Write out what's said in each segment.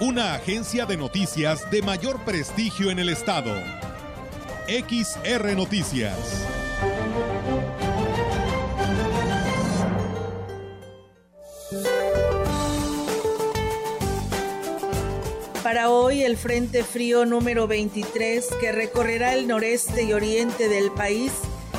una agencia de noticias de mayor prestigio en el estado. XR Noticias. Para hoy el Frente Frío número 23 que recorrerá el noreste y oriente del país,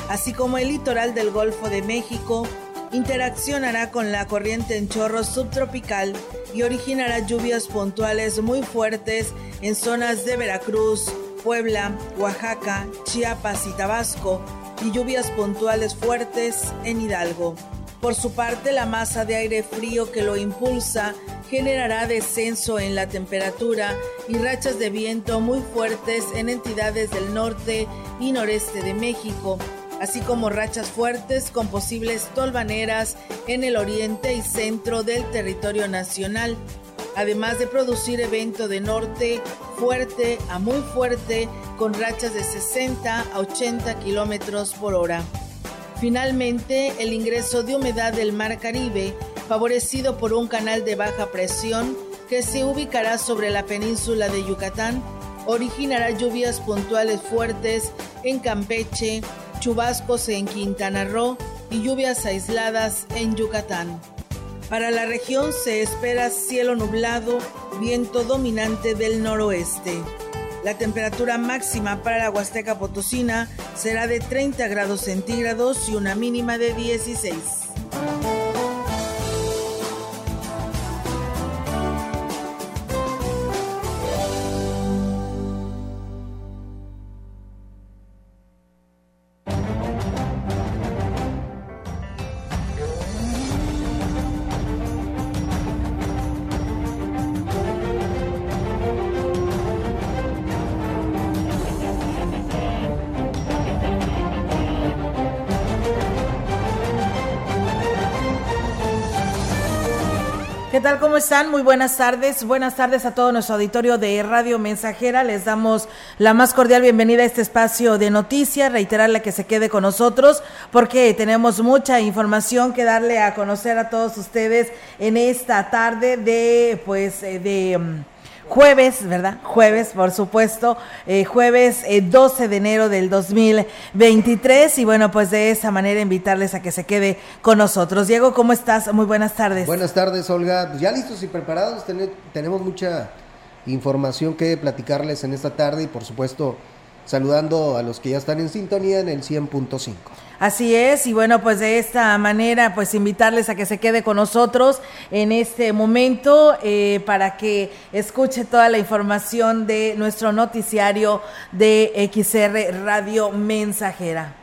así como el litoral del Golfo de México, interaccionará con la corriente en chorro subtropical y originará lluvias puntuales muy fuertes en zonas de Veracruz, Puebla, Oaxaca, Chiapas y Tabasco y lluvias puntuales fuertes en Hidalgo. Por su parte, la masa de aire frío que lo impulsa generará descenso en la temperatura y rachas de viento muy fuertes en entidades del norte y noreste de México, así como rachas fuertes con posibles tolvaneras en el oriente y centro del territorio nacional, además de producir evento de norte fuerte a muy fuerte con rachas de 60 a 80 kilómetros por hora. Finalmente, el ingreso de humedad del Mar Caribe, favorecido por un canal de baja presión que se ubicará sobre la península de Yucatán, originará lluvias puntuales fuertes en Campeche, chubascos en Quintana Roo y lluvias aisladas en Yucatán. Para la región se espera cielo nublado, viento dominante del noroeste. La temperatura máxima para la Huasteca Potosina será de 30 grados centígrados y una mínima de 16. ¿Cómo están? Muy buenas tardes. Buenas tardes a todo nuestro auditorio de Radio Mensajera. Les damos la más cordial bienvenida a este espacio de noticias. Reiterarle que se quede con nosotros porque tenemos mucha información que darle a conocer a todos ustedes en esta tarde de, pues, eh, de mm, jueves, ¿verdad? Jueves, por supuesto, eh, jueves 12 eh, de enero del 2023 y bueno, pues de esa manera invitarles a que se quede con nosotros. Diego, ¿cómo estás? Muy buenas tardes. Buenas tardes, Olga. Ya listos y preparados, tenemos mucha información que platicarles en esta tarde y por supuesto saludando a los que ya están en sintonía en el 100.5. Así es, y bueno, pues de esta manera, pues invitarles a que se quede con nosotros en este momento eh, para que escuche toda la información de nuestro noticiario de XR Radio Mensajera.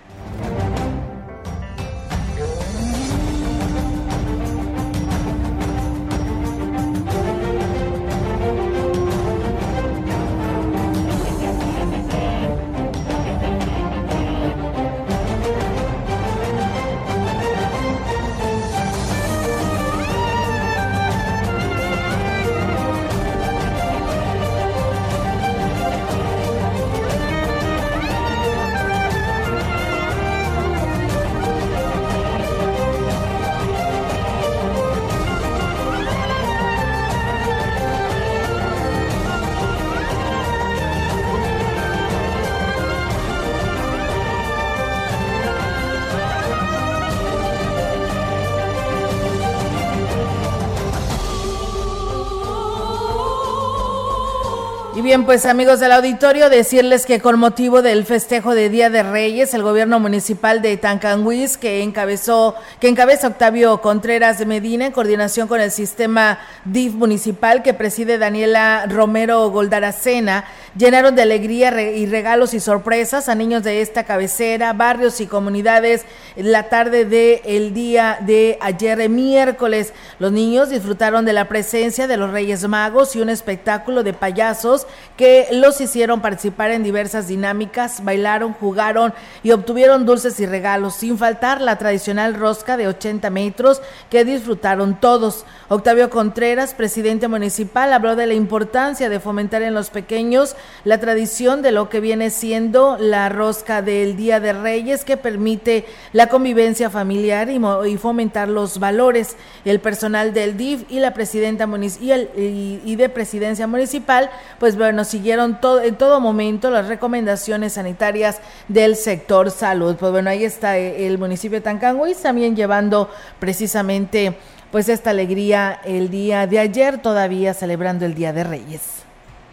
Bien, pues amigos del auditorio, decirles que con motivo del festejo de Día de Reyes, el gobierno municipal de Tancanguis, que encabezó, que encabeza Octavio Contreras de Medina, en coordinación con el sistema DIF municipal que preside Daniela Romero Goldaracena, llenaron de alegría y regalos y sorpresas a niños de esta cabecera, barrios y comunidades la tarde del el día de ayer miércoles. Los niños disfrutaron de la presencia de los Reyes Magos y un espectáculo de payasos que los hicieron participar en diversas dinámicas, bailaron, jugaron y obtuvieron dulces y regalos, sin faltar la tradicional rosca de 80 metros que disfrutaron todos. Octavio Contreras, presidente municipal, habló de la importancia de fomentar en los pequeños la tradición de lo que viene siendo la rosca del Día de Reyes que permite la convivencia familiar y, fomentar los valores. El personal del DIF y la presidenta y, de presidencia municipal, pues bueno, siguieron en todo momento las recomendaciones sanitarias del sector salud. Pues bueno, ahí está el municipio de Tancanguis también llevando precisamente pues esta alegría el día de ayer, todavía celebrando el Día de Reyes.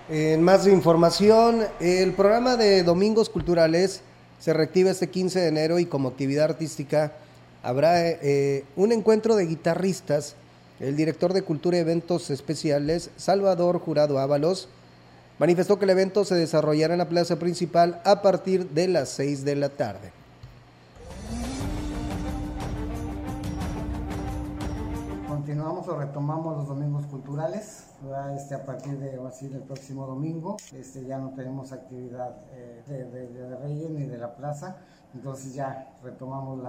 En más información, el programa de Domingos Culturales se reactiva este 15 de enero y como actividad artística habrá eh, un encuentro de guitarristas. El director de Cultura y Eventos Especiales, Salvador Jurado Ábalos, manifestó que el evento se desarrollará en la plaza principal a partir de las 6 de la tarde. Continuamos o retomamos los domingos culturales este, a partir de así del próximo domingo. Este, ya no tenemos actividad eh, de, de, Reyes ni de la plaza, entonces ya retomamos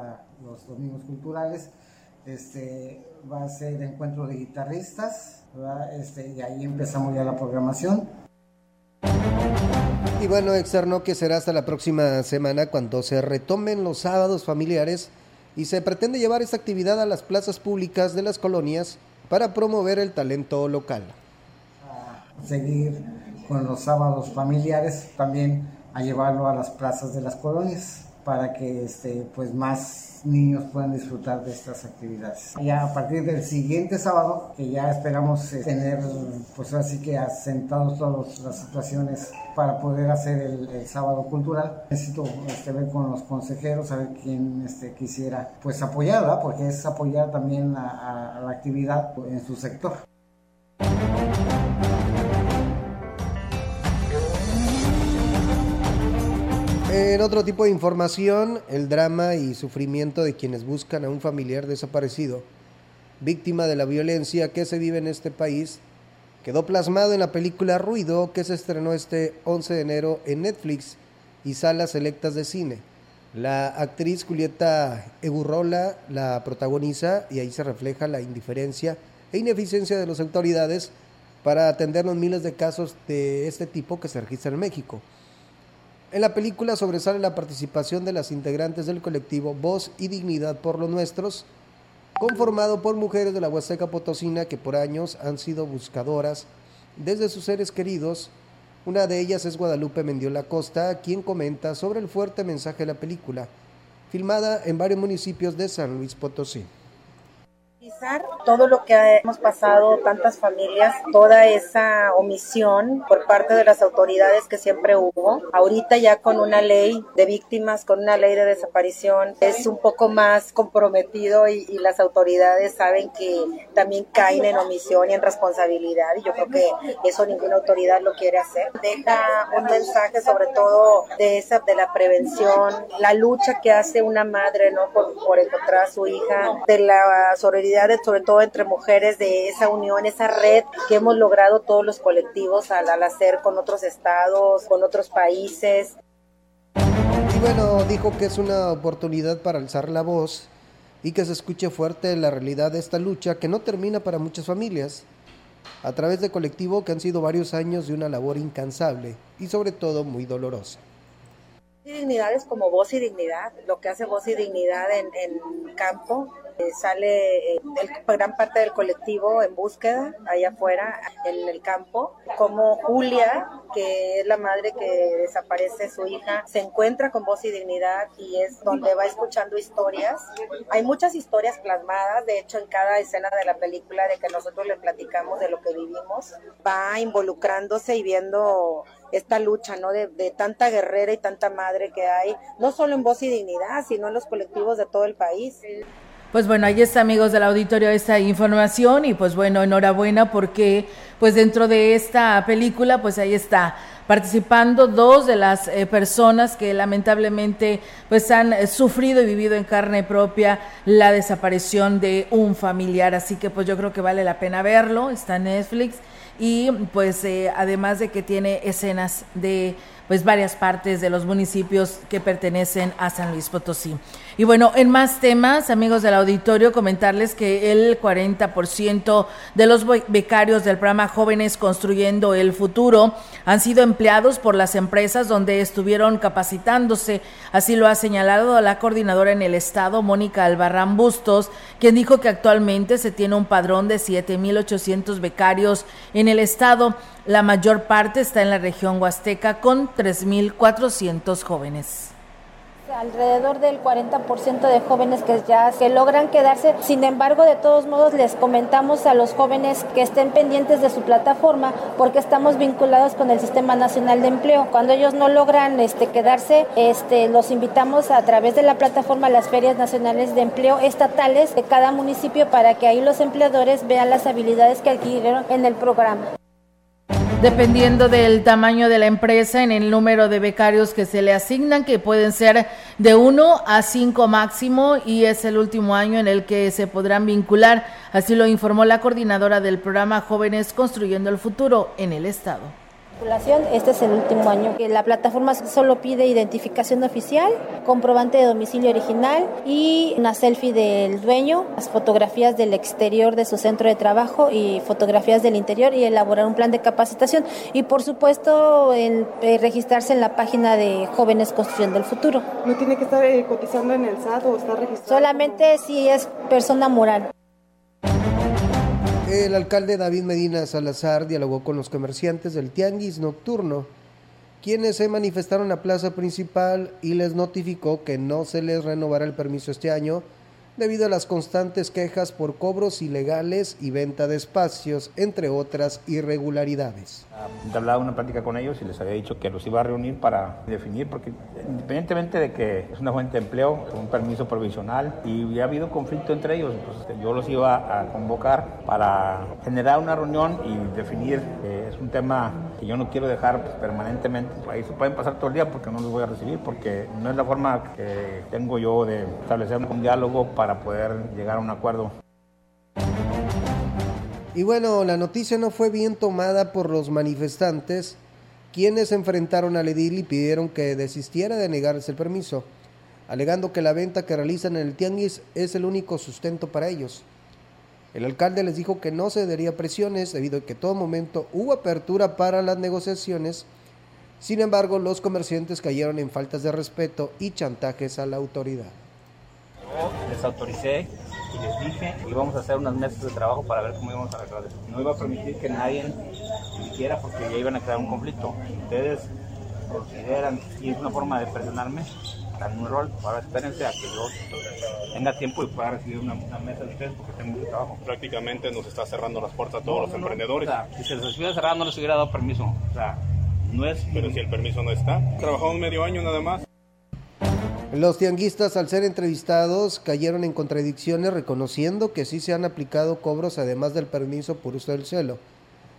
los domingos culturales. Este, va a ser encuentro de guitarristas este, y ahí empezamos ya la programación. Y bueno, externo que será hasta la próxima semana cuando se retomen los sábados familiares y se pretende llevar esta actividad a las plazas públicas de las colonias para promover el talento local. seguir con los sábados familiares, también a llevarlo a las plazas de las colonias para que este, pues más niños puedan disfrutar de estas actividades. Ya a partir del siguiente sábado, que ya esperamos eh, tener, pues así que asentados todas las situaciones para poder hacer el, sábado cultural, necesito este, ver con los consejeros, a ver quién este, quisiera pues apoyar, porque es apoyar también a la actividad en su sector. En otro tipo de información, el drama y sufrimiento de quienes buscan a un familiar desaparecido, víctima de la violencia que se vive en este país, quedó plasmado en la película Ruido que se estrenó este 11 de enero en Netflix y salas selectas de cine. La actriz Julieta Egurrola la protagoniza y ahí se refleja la indiferencia e ineficiencia de las autoridades para atender los miles de casos de este tipo que se registran en México. En la película sobresale la participación de las integrantes del colectivo Voz y Dignidad por los Nuestros, conformado por mujeres de la Huasteca Potosina que por años han sido buscadoras desde sus seres queridos. Una de ellas es Guadalupe Mendiola Costa, quien comenta sobre el fuerte mensaje de la película, filmada en varios municipios de San Luis Potosí todo lo que hemos pasado, tantas familias, toda esa omisión por parte de las autoridades que siempre hubo. Ahorita ya con una ley de víctimas, con una ley de desaparición, es un poco más comprometido y, las autoridades saben que también caen en omisión y en responsabilidad y yo creo que eso ninguna autoridad lo quiere hacer. Deja un mensaje sobre todo de esa, de la prevención, la lucha que hace una madre, ¿no? Por, por encontrar a su hija, de la sororidad sobre todo entre mujeres, de esa unión, esa red que hemos logrado todos los colectivos al, hacer con otros estados, con otros países. Y bueno, dijo que es una oportunidad para alzar la voz y que se escuche fuerte la realidad de esta lucha que no termina para muchas familias, a través de colectivo que han sido varios años de una labor incansable y sobre todo muy dolorosa. Dignidad es como voz y dignidad, lo que hace voz y dignidad en, en campo eh, sale eh, gran parte del colectivo en búsqueda allá afuera en el campo, como Julia, que es la madre que desaparece su hija, se encuentra con voz y dignidad y es donde va escuchando historias. Hay muchas historias plasmadas, de hecho en cada escena de la película de que nosotros le platicamos de lo que vivimos, va involucrándose y viendo esta lucha, ¿no? De, de, tanta guerrera y tanta madre que hay, no solo en Voz y Dignidad, sino en los colectivos de todo el país. Pues bueno, ahí está amigos del auditorio esta información y pues bueno, enhorabuena porque pues dentro de esta película pues ahí está participando dos de las eh, personas que lamentablemente pues han eh, sufrido y vivido en carne propia la desaparición de un familiar, así que pues yo creo que vale la pena verlo, está en Netflix y pues eh, además de que tiene escenas de pues varias partes de los municipios que pertenecen a San Luis Potosí. Y bueno, en más temas, amigos del auditorio, comentarles que el 40% de los becarios del programa Jóvenes Construyendo el Futuro han sido empleados por las empresas donde estuvieron capacitándose. Así lo ha señalado la coordinadora en el Estado, Mónica Albarrán Bustos, quien dijo que actualmente se tiene un padrón de 7.800 becarios en el Estado. La mayor parte está en la región huasteca con 3.400 jóvenes alrededor del 40% de jóvenes que ya que logran quedarse. Sin embargo, de todos modos les comentamos a los jóvenes que estén pendientes de su plataforma porque estamos vinculados con el Sistema Nacional de Empleo. Cuando ellos no logran este quedarse, este los invitamos a través de la plataforma a las ferias nacionales de empleo estatales de cada municipio para que ahí los empleadores vean las habilidades que adquirieron en el programa. Dependiendo del tamaño de la empresa, en el número de becarios que se le asignan, que pueden ser de uno a cinco máximo, y es el último año en el que se podrán vincular. Así lo informó la coordinadora del programa Jóvenes Construyendo el Futuro en el Estado. Este es el último año la plataforma solo pide identificación oficial, comprobante de domicilio original y una selfie del dueño, las fotografías del exterior de su centro de trabajo y fotografías del interior y elaborar un plan de capacitación y por supuesto el, eh, registrarse en la página de Jóvenes Construyendo el Futuro. ¿No tiene que estar eh, cotizando en el SAT o estar registrado? Solamente si es persona moral. El alcalde David Medina Salazar dialogó con los comerciantes del Tianguis Nocturno, quienes se manifestaron a plaza principal y les notificó que no se les renovará el permiso este año debido a las constantes quejas por cobros ilegales y venta de espacios, entre otras irregularidades. He hablado una plática con ellos y les había dicho que los iba a reunir para definir, porque independientemente de que es una fuente de empleo, un permiso provisional y ha habido conflicto entre ellos, pues yo los iba a convocar para generar una reunión y definir, eh, es un tema que yo no quiero dejar pues, permanentemente, ahí se pueden pasar todo el día porque no los voy a recibir, porque no es la forma que tengo yo de establecer un diálogo para para poder llegar a un acuerdo. Y bueno, la noticia no fue bien tomada por los manifestantes, quienes enfrentaron al edil y pidieron que desistiera de negarse el permiso, alegando que la venta que realizan en el tianguis es el único sustento para ellos. El alcalde les dijo que no cedería presiones debido a que en todo momento hubo apertura para las negociaciones. Sin embargo, los comerciantes cayeron en faltas de respeto y chantajes a la autoridad les autoricé y les dije que íbamos a hacer unas mesas de trabajo para ver cómo íbamos a arreglar eso. No iba a permitir que nadie quiera porque ya iban a crear un conflicto. Ustedes consideran y es una forma de presionarme, dan un rol. Ahora espérense a que yo tenga tiempo y pueda recibir una, mesa de ustedes porque tengo mucho trabajo. Prácticamente nos está cerrando las puertas a todos los emprendedores. si se les estuviera cerrando, no les hubiera dado permiso. O sea, no es. Pero si el permiso no está, trabajamos medio año nada más. Los tianguistas, al ser entrevistados, cayeron en contradicciones reconociendo que sí se han aplicado cobros además del permiso por uso del suelo,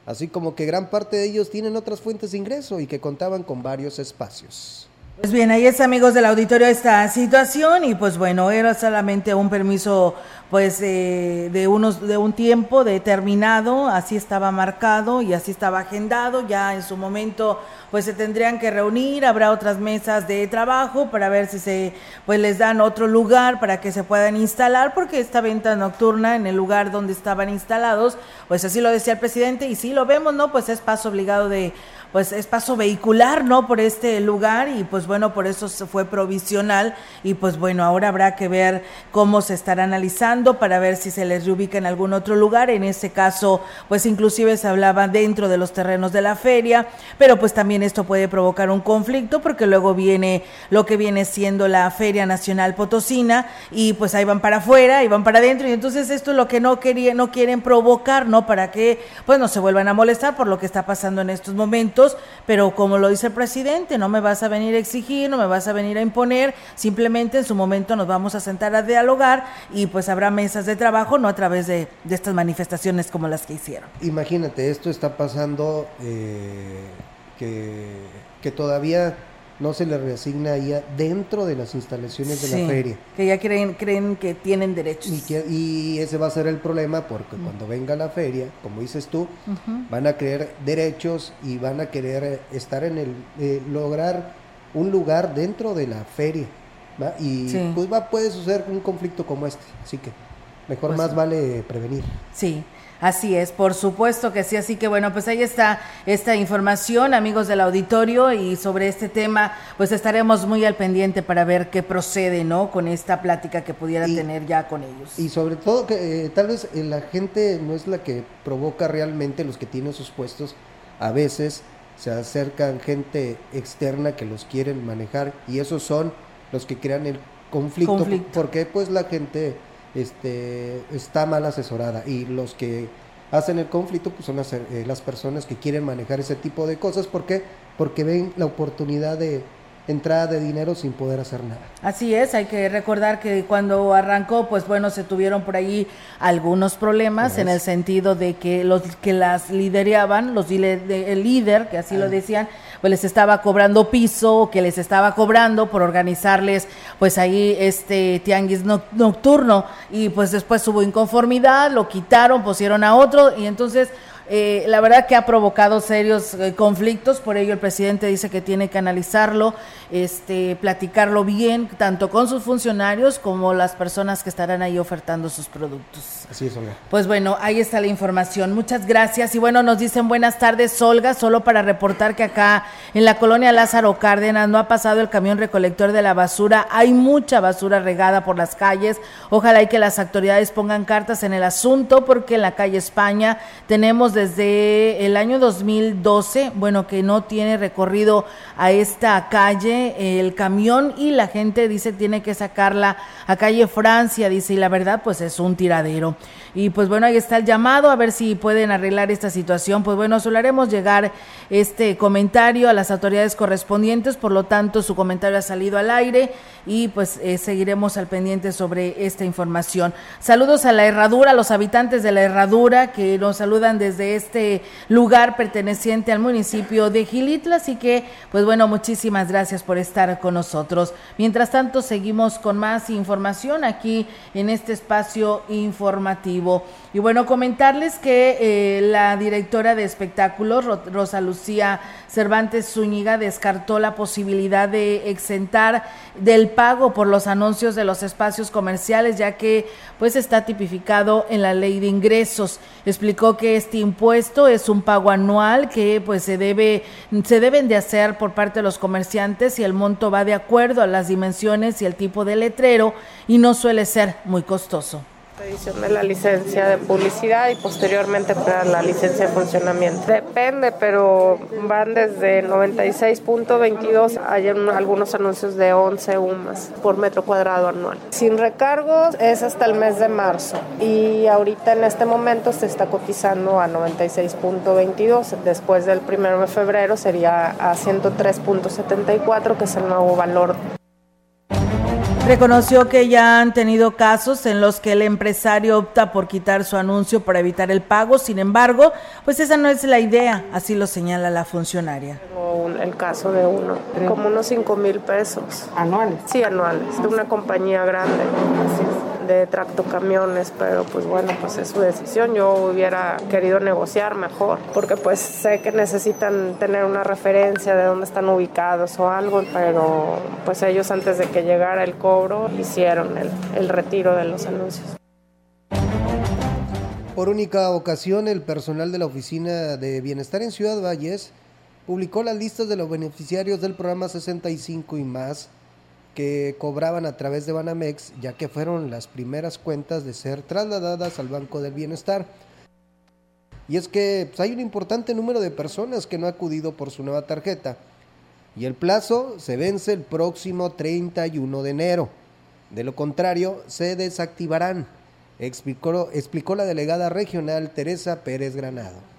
así como que gran parte de ellos tienen otras fuentes de ingreso y que contaban con varios espacios. Pues bien, ahí es amigos del auditorio esta situación y pues bueno, era solamente un permiso pues eh, de unos de un tiempo determinado, así estaba marcado y así estaba agendado, ya en su momento pues se tendrían que reunir, habrá otras mesas de trabajo para ver si se pues les dan otro lugar para que se puedan instalar porque esta venta nocturna en el lugar donde estaban instalados, pues así lo decía el presidente y si lo vemos, ¿no? Pues es paso obligado de pues es paso vehicular, ¿no? Por este lugar y pues bueno, por eso se fue provisional y pues bueno, ahora habrá que ver cómo se estará analizando para ver si se les reubica en algún otro lugar. En este caso, pues inclusive se hablaba dentro de los terrenos de la feria, pero pues también esto puede provocar un conflicto porque luego viene lo que viene siendo la Feria Nacional Potosina y pues ahí van para afuera y van para adentro y entonces esto es lo que no quería, no quieren provocar, ¿no? Para que pues no se vuelvan a molestar por lo que está pasando en estos momentos pero como lo dice el presidente, no me vas a venir a exigir, no me vas a venir a imponer, simplemente en su momento nos vamos a sentar a dialogar y pues habrá mesas de trabajo, no a través de, estas manifestaciones como las que hicieron. Imagínate, esto está pasando eh, que, que todavía no se le reasigna ya dentro de las instalaciones de la feria. Que ya creen, creen que tienen derechos. Y, y ese va a ser el problema porque cuando venga la feria, como dices tú, van a querer derechos y van a querer estar en el, eh, lograr un lugar dentro de la feria. Y pues va, puede suceder un conflicto como este. Así que mejor pues más vale prevenir. Sí. Así es, por supuesto que sí. Así que bueno, pues ahí está esta información, amigos del auditorio, y sobre este tema, pues estaremos muy al pendiente para ver qué procede, ¿no? Con esta plática que pudiera tener ya con ellos. Y sobre todo que eh, tal vez eh, la gente no es la que provoca realmente los que tienen sus puestos. A veces se acercan gente externa que los quieren manejar y esos son los que crean el conflicto. conflicto. porque pues la gente este, está mal asesorada y los que hacen el conflicto pues son las, eh, las personas que quieren manejar ese tipo de cosas. ¿Por qué? Porque ven la oportunidad de, entrada de dinero sin poder hacer nada. Así es, hay que recordar que cuando arrancó, pues bueno, se tuvieron por ahí algunos problemas en el sentido de que los que las lideraban, los el líder, que así lo decían, pues les estaba cobrando piso, que les estaba cobrando por organizarles pues ahí este tianguis nocturno. Y pues después hubo inconformidad, lo quitaron, pusieron a otro y entonces eh, la verdad que ha provocado serios eh, conflictos, por ello el presidente dice que tiene que analizarlo, este, platicarlo bien, tanto con sus funcionarios como las personas que estarán ahí ofertando sus productos. Así es, Olga. Pues bueno, ahí está la información. Muchas gracias. Y bueno, nos dicen buenas tardes, Olga, solo para reportar que acá en la colonia Lázaro Cárdenas no ha pasado el camión recolector de la basura. Hay mucha basura regada por las calles. Ojalá y que las autoridades pongan cartas en el asunto porque en la calle España tenemos desde el año 2012, bueno, que no tiene recorrido a esta calle el camión y la gente dice tiene que sacarla a calle Francia, dice, y la verdad pues es un tiradero. Y pues bueno, ahí está el llamado a ver si pueden arreglar esta situación. Pues bueno, solo haremos llegar este comentario a las autoridades correspondientes, por lo tanto su comentario ha salido al aire y pues eh, seguiremos al pendiente sobre esta información. Saludos a la herradura, a los habitantes de la herradura que nos saludan desde este lugar perteneciente al municipio de Gilitla, así que pues bueno, muchísimas gracias por estar con nosotros. Mientras tanto, seguimos con más información aquí en este espacio informativo. Y bueno, comentarles que eh, la directora de espectáculos, Rosa Lucía Cervantes Zúñiga, descartó la posibilidad de exentar del pago por los anuncios de los espacios comerciales, ya que pues está tipificado en la ley de ingresos. Explicó que este impuesto es un pago anual que pues se debe se deben de hacer por parte de los comerciantes y el monto va de acuerdo a las dimensiones y el tipo de letrero y no suele ser muy costoso edición de la licencia de publicidad y posteriormente para la licencia de funcionamiento. Depende, pero van desde 96.22, hay algunos anuncios de 11 UMAS por metro cuadrado anual. Sin recargos es hasta el mes de marzo y ahorita en este momento se está cotizando a 96.22, después del 1 de febrero sería a 103.74 que es el nuevo valor Reconoció que ya han tenido casos en los que el empresario opta por quitar su anuncio para evitar el pago, sin embargo, pues esa no es la idea, así lo señala la funcionaria. el caso de uno, como unos 5 mil pesos. ¿Anuales? Sí, anuales, de una compañía grande de tractocamiones, pero pues bueno, pues es su decisión. Yo hubiera querido negociar mejor, porque pues sé que necesitan tener una referencia de dónde están ubicados o algo, pero pues ellos antes de que llegara el cobro hicieron el, el retiro de los anuncios. Por única ocasión, el personal de la Oficina de Bienestar en Ciudad Valles publicó las listas de los beneficiarios del programa 65 y más que cobraban a través de Banamex, ya que fueron las primeras cuentas de ser trasladadas al Banco del Bienestar. Y es que pues, hay un importante número de personas que no ha acudido por su nueva tarjeta. Y el plazo se vence el próximo 31 de enero. De lo contrario, se desactivarán, explicó, explicó la delegada regional Teresa Pérez Granado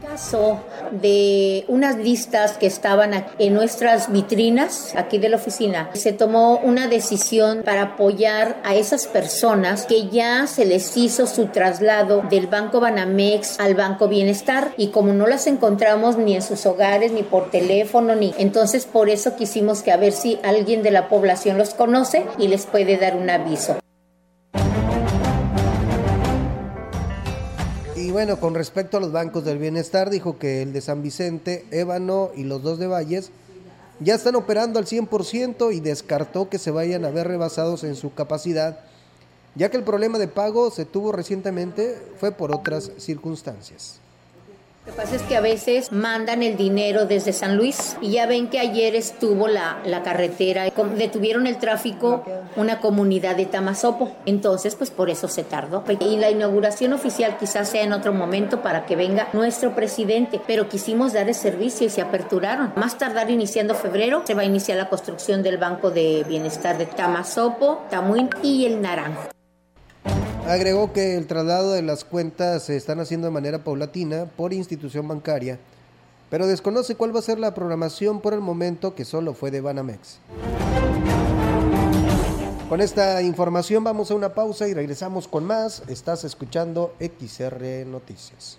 caso de unas listas que estaban en nuestras vitrinas aquí de la oficina, se tomó una decisión para apoyar a esas personas que ya se les hizo su traslado del Banco Banamex al Banco Bienestar y como no las encontramos ni en sus hogares ni por teléfono ni entonces por eso quisimos que a ver si alguien de la población los conoce y les puede dar un aviso. Y bueno, con respecto a los bancos del bienestar, dijo que el de San Vicente, Ébano y los dos de Valles ya están operando al 100% y descartó que se vayan a ver rebasados en su capacidad, ya que el problema de pago se tuvo recientemente fue por otras circunstancias. Lo que pasa es que a veces mandan el dinero desde San Luis y ya ven que ayer estuvo la, la carretera, detuvieron el tráfico una comunidad de Tamazopo, entonces pues por eso se tardó. Y la inauguración oficial quizás sea en otro momento para que venga nuestro presidente, pero quisimos dar el servicio y se aperturaron. Más tardar iniciando febrero se va a iniciar la construcción del Banco de Bienestar de Tamazopo, Tamuín y el Naranjo. Agregó que el traslado de las cuentas se están haciendo de manera paulatina por institución bancaria, pero desconoce cuál va a ser la programación por el momento que solo fue de Banamex. Con esta información vamos a una pausa y regresamos con más. Estás escuchando XR Noticias.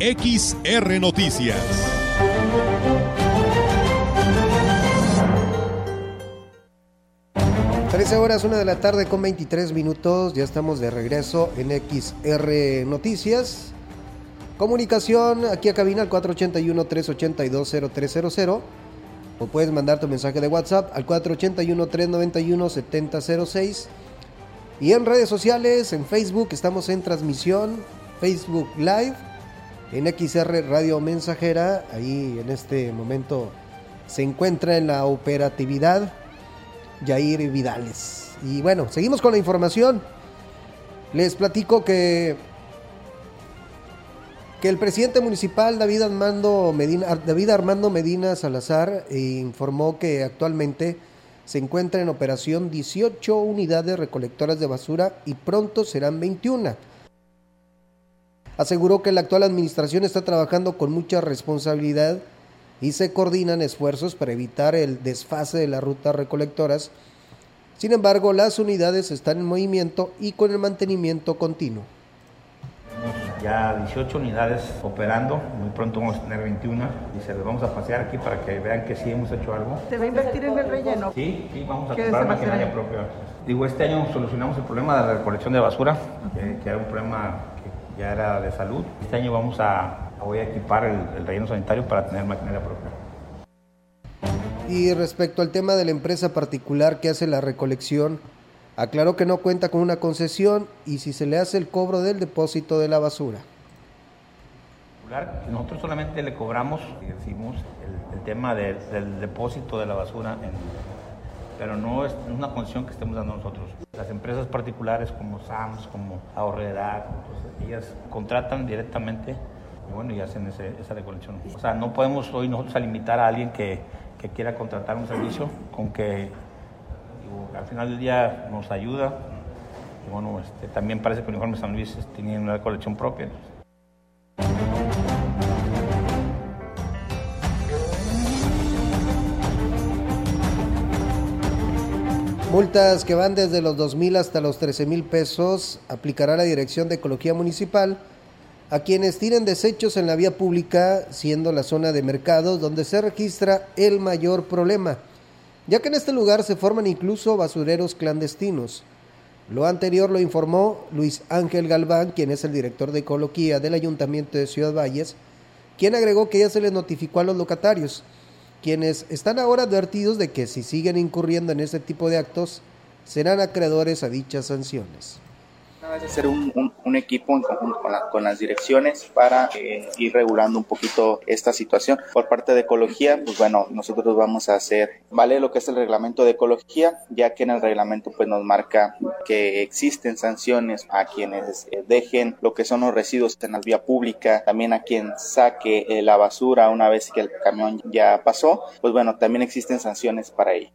XR Noticias. Trece horas, una de la tarde con 23 minutos. Ya estamos de regreso en XR Noticias. Comunicación aquí a cabina al 481-382-0300. O puedes mandar tu mensaje de WhatsApp al 481-391-7006. Y en redes sociales, en Facebook, estamos en transmisión, Facebook Live en XR Radio Mensajera. Ahí en este momento se encuentra en la operatividad Jair Vidales. Y bueno, seguimos con la información. Les platico que, que el presidente municipal David Armando Medina, David Armando Medina Salazar informó que actualmente se encuentra en operación 18 unidades recolectoras de basura y pronto serán 21 aseguró que la actual administración está trabajando con mucha responsabilidad y se coordinan esfuerzos para evitar el desfase de las rutas recolectoras. Sin embargo, las unidades están en movimiento y con el mantenimiento continuo. Tenemos ya 18 unidades operando, muy pronto vamos a tener 21 y se los vamos a pasear aquí para que vean que sí hemos hecho algo. ¿Se va a invertir en el relleno? Sí, sí, vamos a comprar maquinaria propia. Digo, este año solucionamos el problema de la recolección de basura, que, que era un problema ya era de salud. Este año vamos a, voy a equipar el, el relleno sanitario para tener maquinaria propia. Y respecto al tema de la empresa particular que hace la recolección, aclaró que no cuenta con una concesión y si se le hace el cobro del depósito de la basura. Nosotros solamente le cobramos, decimos, el, el tema del depósito de la basura en, pero no es una concesión que estemos dando nosotros. Las empresas particulares como SAMS, como Ahorredad, ellas contratan directamente y bueno, y hacen esa recolección. O sea, no podemos hoy nosotros limitar a alguien que, que quiera contratar un servicio con que al final del día nos ayuda. Y bueno, este, también parece que Uniforme San Luis tiene una colección propia. Multas que van desde los 2 mil hasta los 13 mil pesos aplicará la Dirección de Ecología Municipal a quienes tiren desechos en la vía pública, siendo la zona de mercados donde se registra el mayor problema, ya que en este lugar se forman incluso basureros clandestinos. Lo anterior lo informó Luis Ángel Galván, quien es el director de Ecología del Ayuntamiento de Ciudad Valles, quien agregó que ya se les notificó a los locatarios, quienes están ahora advertidos de que si siguen incurriendo en este tipo de actos, serán acreedores a dichas sanciones es hacer un, un, un, equipo en conjunto con, la, con las direcciones para eh, ir regulando un poquito esta situación. Por parte de ecología, pues bueno, nosotros vamos a hacer, vale lo que es el reglamento de ecología, ya que en el reglamento pues nos marca que existen sanciones a quienes eh, dejen lo que son los residuos en la vía pública, también a quien saque eh, la basura una vez que el camión ya pasó, pues bueno, también existen sanciones para ello.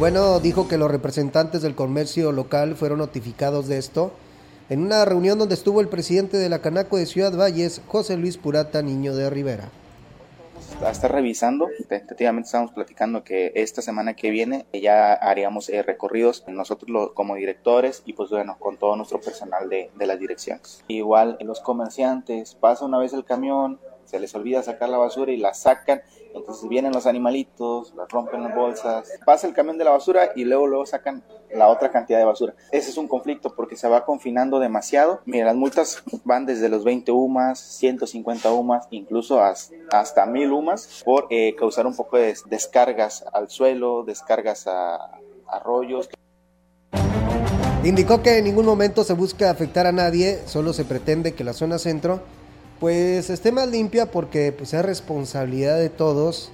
Bueno, dijo que los representantes del comercio local fueron notificados de esto en una reunión donde estuvo el presidente de la Canaco de Ciudad Valles, José Luis Purata Niño de Rivera. A estar revisando, tentativamente estamos platicando que esta semana que viene ya haríamos eh, recorridos nosotros como directores y pues bueno, con todo nuestro personal de, de las direcciones. Igual los comerciantes, pasa una vez el camión, se les olvida sacar la basura y la sacan entonces vienen los animalitos, las rompen las bolsas, pasa el camión de la basura y luego luego sacan la otra cantidad de basura. Ese es un conflicto porque se va confinando demasiado. Mira, las multas van desde los 20 UMAS, 150 UMAS, incluso hasta 1000 UMAS por eh, causar un poco de descargas al suelo, descargas a arroyos. Indicó que en ningún momento se busca afectar a nadie, solo se pretende que la zona centro pues esté más limpia porque pues, es responsabilidad de todos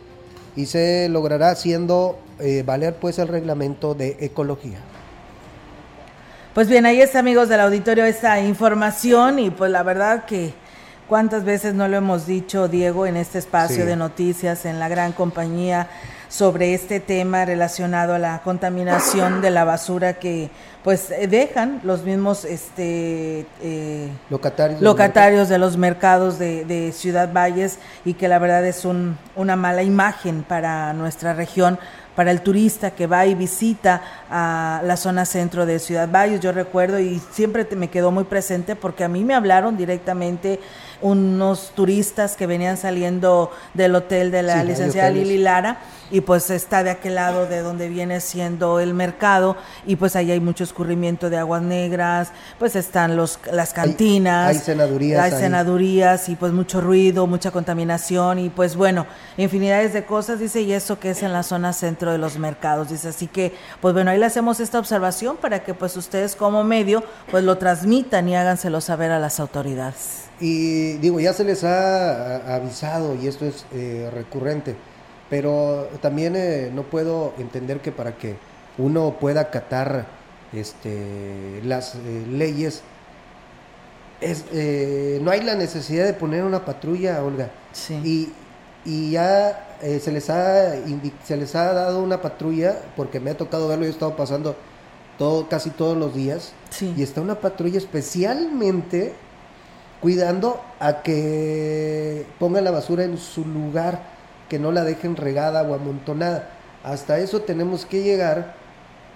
y se logrará haciendo eh, valer pues el reglamento de ecología. Pues bien, ahí está amigos del auditorio esta información y pues la verdad que cuántas veces no lo hemos dicho Diego en este espacio sí. de noticias en la gran compañía sobre este tema relacionado a la contaminación de la basura que pues eh, dejan los mismos este eh, locatarios, locatarios de los mercados de, de, Ciudad Valles y que la verdad es un, una mala imagen para nuestra región para el turista que va y visita a la zona centro de Ciudad Valles. Yo recuerdo y siempre me quedó muy presente porque a mí me hablaron directamente unos turistas que venían saliendo del hotel de la sí, licenciada Lili Lara y pues está de aquel lado de donde viene siendo el mercado y pues ahí hay mucho escurrimiento de aguas negras, pues están los las cantinas, hay, hay cenadurías, hay cenadurías y pues mucho ruido, mucha contaminación y pues bueno, infinidades de cosas dice y eso que es en la zona centro de los mercados, dice, así que pues bueno, ahí le hacemos esta observación para que pues ustedes como medio pues lo transmitan y háganselo saber a las autoridades. Y digo, ya se les ha avisado y esto es eh, recurrente, pero también eh, no puedo entender que para que uno pueda acatar este, las eh, leyes, es, eh, no hay la necesidad de poner una patrulla, Olga. Sí. Y, y ya se, les ha se les ha dado una patrulla, porque me ha tocado verlo, yo he estado pasando todo, casi todos los días, sí. y está una patrulla especialmente cuidando a que pongan la basura en su lugar, que no la dejen regada o amontonada. Hasta eso tenemos que llegar.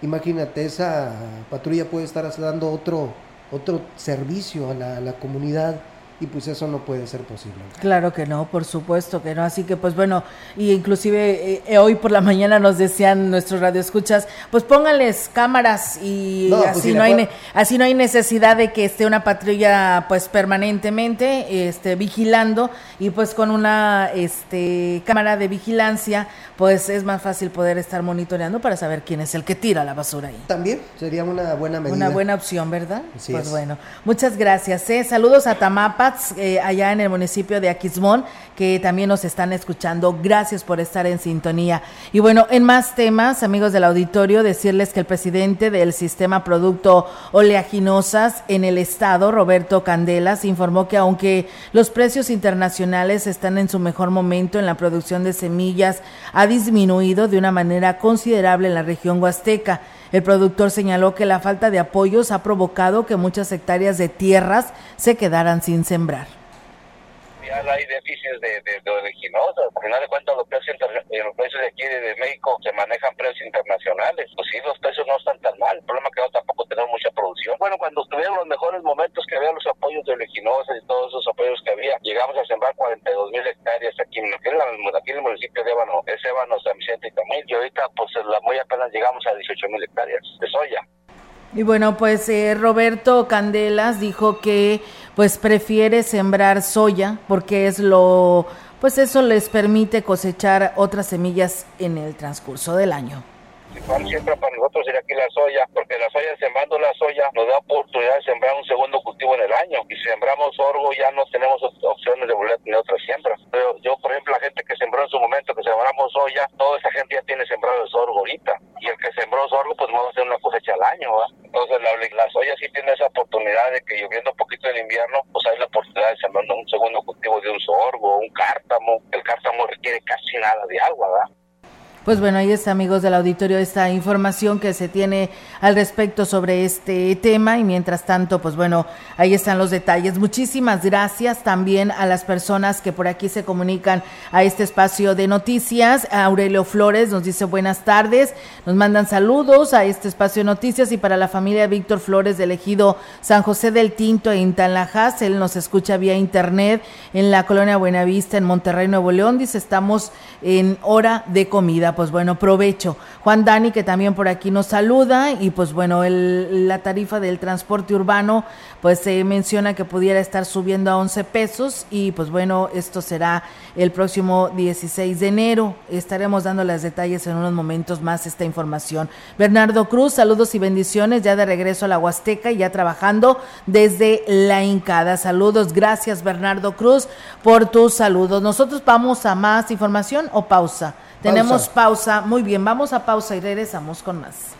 Imagínate, esa patrulla puede estar dando otro, otro servicio a la, a la comunidad y pues eso no puede ser posible. Claro que no, por supuesto que no. Así que pues bueno, y inclusive eh, hoy por la mañana nos decían nuestros radioescuchas, pues pónganles cámaras y No, pues, así si no hay así no hay necesidad de que esté una patrulla pues permanentemente este vigilando y pues con una este cámara de vigilancia pues es más fácil poder estar monitoreando para saber quién es el que tira la basura ahí. También sería una buena medida. Una buena opción, ¿verdad? Así pues es. bueno, muchas gracias. ¿eh? Saludos a Eh, allá en el municipio de Aquismón, que también nos están escuchando. Gracias por estar en sintonía. Y bueno, en más temas, amigos del auditorio, decirles que el presidente del sistema producto oleaginosas en el estado, Roberto Candelas, informó que aunque los precios internacionales están en su mejor momento en la producción de semillas, ha disminuido de una manera considerable en la región huasteca. El productor señaló que la falta de apoyos ha provocado que muchas hectáreas de tierras se quedaran sin sembrar. Ya hay déficits de, de, de oleaginosas. Al final de cuentas, los precios, eh, los precios de aquí de, México se manejan precios internacionales. Pues sí, los precios no están tan mal. El problema es que no tampoco tenemos mucha producción. Bueno, cuando estuvieron los mejores momentos que había los apoyos de oleaginosas y todos esos apoyos que había, llegamos a sembrar 42 mil hectáreas aquí en, la- aquí en el municipio de Ébano, es Ébano, San Vicente y. Y ahorita, pues la muy apenas llegamos a 18 mil hectáreas de soya. Y bueno, pues eh, Roberto Candelas dijo que pues prefiere sembrar soya porque es lo pues eso les permite cosechar otras semillas en el transcurso del año. Principal siempre para nosotros sería aquí la soya, porque la soya, sembrando la soya, nos da oportunidad de sembrar un segundo cultivo en el año. Y si sembramos sorgo, ya no tenemos op- opciones de volver a tener otra siembra. Pero yo, por ejemplo, la gente que sembró en su momento, que sembramos soya, toda esa gente ya tiene sembrado el sorgo ahorita. Y el que sembró sorgo, pues vamos a hacer una cosecha al año, ¿va? Entonces, la, la soya sí tiene esa oportunidad de que lloviendo un poquito en invierno, pues hay la oportunidad de sembrar un segundo cultivo de un sorgo, un cártamo. El cártamo requiere casi nada de agua, ¿verdad? Pues bueno, ahí está, amigos del auditorio, esta información que se tiene al respecto sobre este tema. Y mientras tanto, pues bueno, ahí están los detalles. Muchísimas gracias también a las personas que por aquí se comunican a este espacio de noticias. Aurelio Flores nos dice buenas tardes, nos mandan saludos a este espacio de noticias. Y para la familia Víctor Flores del ejido San José del Tinto en Tanlajas, él nos escucha vía internet en la colonia Buenavista en Monterrey, Nuevo León, dice estamos en hora de comida, pues bueno, provecho. Juan Dani que también por aquí nos saluda y pues bueno, el, la tarifa del transporte urbano pues se menciona que pudiera estar subiendo a 11 pesos y pues bueno, esto será el próximo 16 de enero. Estaremos dando los detalles en unos momentos más esta información. Bernardo Cruz, saludos y bendiciones, ya de regreso a la Huasteca y ya trabajando desde la Incada. Saludos, gracias Bernardo Cruz por tus saludos. Nosotros vamos a más información o pausa. Tenemos pausa. Muy bien, vamos a pausa y regresamos con más.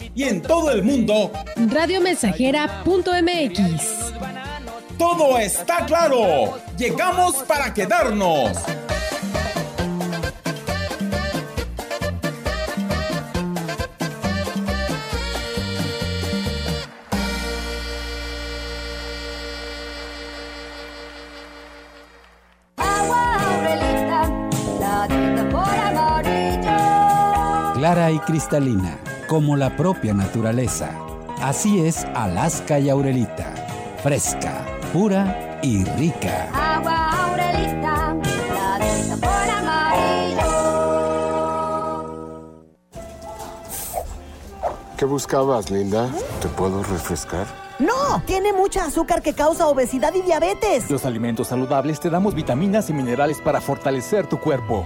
Y en todo el mundo, Radiomensajera.mx. todo está claro. Llegamos para quedarnos. Agua Aurelita, la tienda por amarillo. clara y cristalina, como la propia naturaleza. Así es Alaska y Aurelita, fresca, pura y rica. Agua Aurelita, la de sabor amarillo. ¿Qué buscabas, Linda? ¿Te puedo refrescar? No, tiene mucha azúcar que causa obesidad y diabetes. Los alimentos saludables te damos vitaminas y minerales para fortalecer tu cuerpo.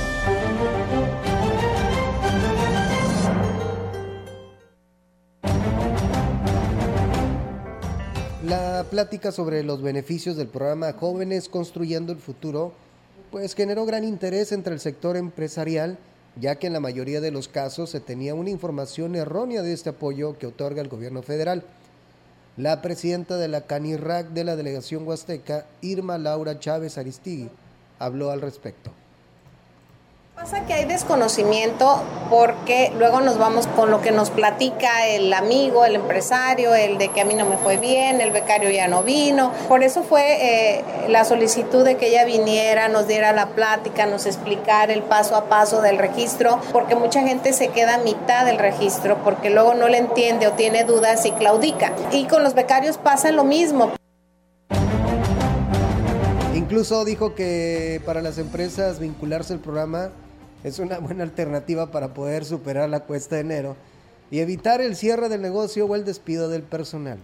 La plática sobre los beneficios del programa Jóvenes Construyendo el Futuro pues generó gran interés entre el sector empresarial, ya que en la mayoría de los casos se tenía una información errónea de este apoyo que otorga el gobierno federal. La presidenta de la CANIRAC de la delegación huasteca, Irma Laura Chávez Aristigui, habló al respecto. Pasa que hay desconocimiento porque luego nos vamos con lo que nos platica el amigo, el empresario, el de que a mí no me fue bien, el becario ya no vino. Por eso fue eh, la solicitud de que ella viniera, nos diera la plática, nos explicara el paso a paso del registro, porque mucha gente se queda a mitad del registro porque luego no le entiende o tiene dudas y claudica. Y con los becarios pasa lo mismo. Incluso dijo que para las empresas vincularse al programa es una buena alternativa para poder superar la cuesta de enero y evitar el cierre del negocio o el despido del personal.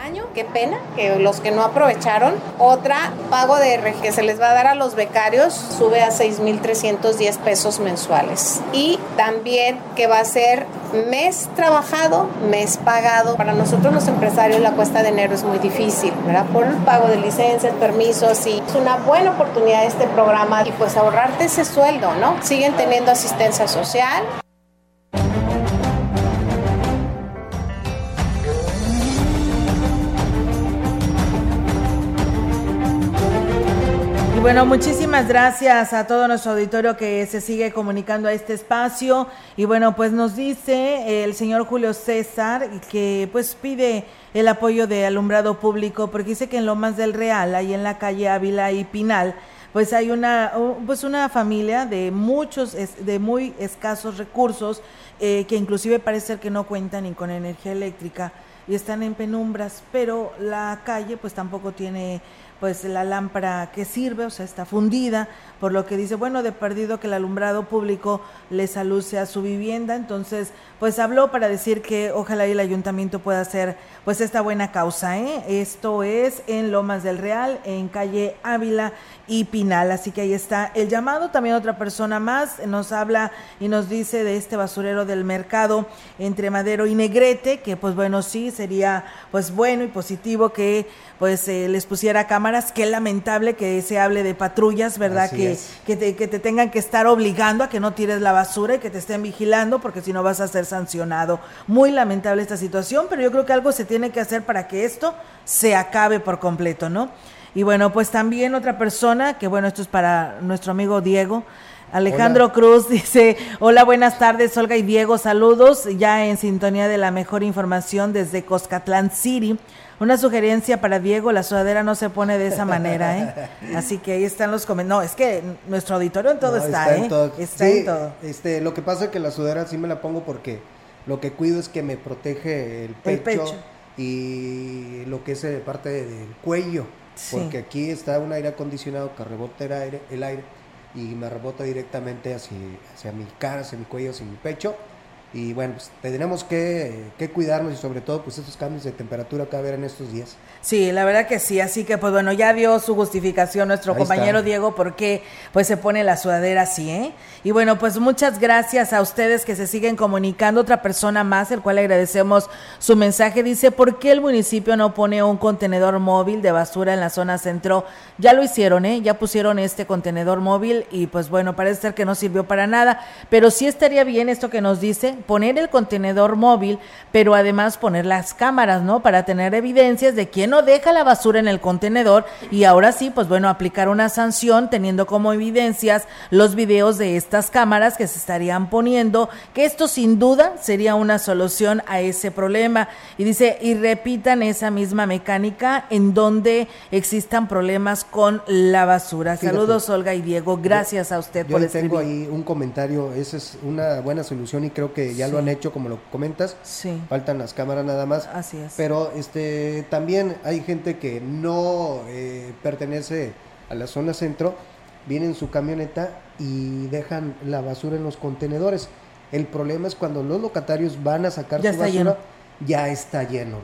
Año, qué pena que los que no aprovecharon. Otra, pago de que se les va a dar a los becarios sube a 6.310 pesos mensuales. Y también que va a ser mes trabajado, mes pagado. Para nosotros los empresarios la cuesta de enero es muy difícil, ¿verdad? Por el pago de licencias, permisos y es una buena oportunidad este programa y pues ahorrarte ese sueldo, ¿no? Siguen teniendo asistencia social. Bueno, muchísimas gracias a todo nuestro auditorio que se sigue comunicando a este espacio. Y bueno, pues nos dice el señor Julio César que pues pide el apoyo de alumbrado público porque dice que en Lomas del Real, ahí en la calle Ávila y Pinal, pues hay una pues una familia de muchos de muy escasos recursos eh, que inclusive parece ser que no cuentan ni con energía eléctrica y están en penumbras, pero la calle pues tampoco tiene pues la lámpara que sirve, o sea, está fundida, por lo que dice, bueno, de perdido que el alumbrado público les aluce a su vivienda, entonces, pues habló para decir que ojalá y el ayuntamiento pueda hacer pues esta buena causa, ¿eh? Esto es en Lomas del Real, en calle Ávila y Pinal, así que ahí está el llamado, también otra persona más nos habla y nos dice de este basurero del mercado entre Madero y Negrete, que pues bueno, sí, sería pues bueno y positivo que pues eh, les pusiera cámaras, qué lamentable que se hable de patrullas, ¿verdad? Que, es. que te, que te tengan que estar obligando a que no tires la basura y que te estén vigilando porque si no vas a ser sancionado. Muy lamentable esta situación, pero yo creo que algo se tiene que hacer para que esto se acabe por completo, ¿no? Y bueno, pues también otra persona, que bueno, esto es para nuestro amigo Diego. Alejandro Hola. Cruz dice, hola, buenas tardes, Olga y Diego, saludos, ya en sintonía de la mejor información desde Coscatlán City. Una sugerencia para Diego, la sudadera no se pone de esa manera, ¿eh? Así que ahí están los comentarios. No, es que nuestro auditorio en todo No, está, en ¿eh? todo. Está Sí, en todo. Este, lo que pasa es que la sudadera sí me la pongo porque lo que cuido es que me protege el pecho, pecho. y lo que es eh, parte del cuello. Sí. Porque aquí está un aire acondicionado que rebota el aire, el aire y me rebota directamente hacia, hacia mi cara, hacia mi cuello, hacia mi pecho. Y bueno, pues tenemos que, que cuidarnos y sobre todo pues estos cambios de temperatura que va a haber en estos días. Sí, la verdad que sí, así que pues bueno, ya dio su justificación nuestro Ahí compañero está. Diego porque pues se pone la sudadera así, ¿eh? Y bueno, pues muchas gracias a ustedes que se siguen comunicando. Otra persona más, el cual agradecemos su mensaje, dice, ¿por qué el municipio no pone un contenedor móvil de basura en la zona centro? Ya lo hicieron, ¿eh? Ya pusieron este contenedor móvil y pues bueno, parece ser que no sirvió para nada, pero sí estaría bien esto que nos dice, poner el contenedor móvil, pero además poner las cámaras, ¿no? Para tener evidencias de quién no deja la basura en el contenedor y ahora sí, pues bueno, aplicar una sanción teniendo como evidencias los videos de estas cámaras que se estarían poniendo, que esto sin duda sería una solución a ese problema. Y dice, y repitan esa misma mecánica en donde existan problemas con la basura. Fíjate. Saludos Olga y Diego, gracias a usted Yo por ahí tengo escribir. ahí un comentario, esa es una buena solución y creo que ya Sí. lo han hecho como lo comentas. Sí. Faltan las cámaras nada más. Así es. Pero este también hay gente que no eh, pertenece a la zona centro, viene en su camioneta y dejan la basura en los contenedores. El problema es cuando los locatarios van a sacar Ya su está basura, lleno. ya está lleno.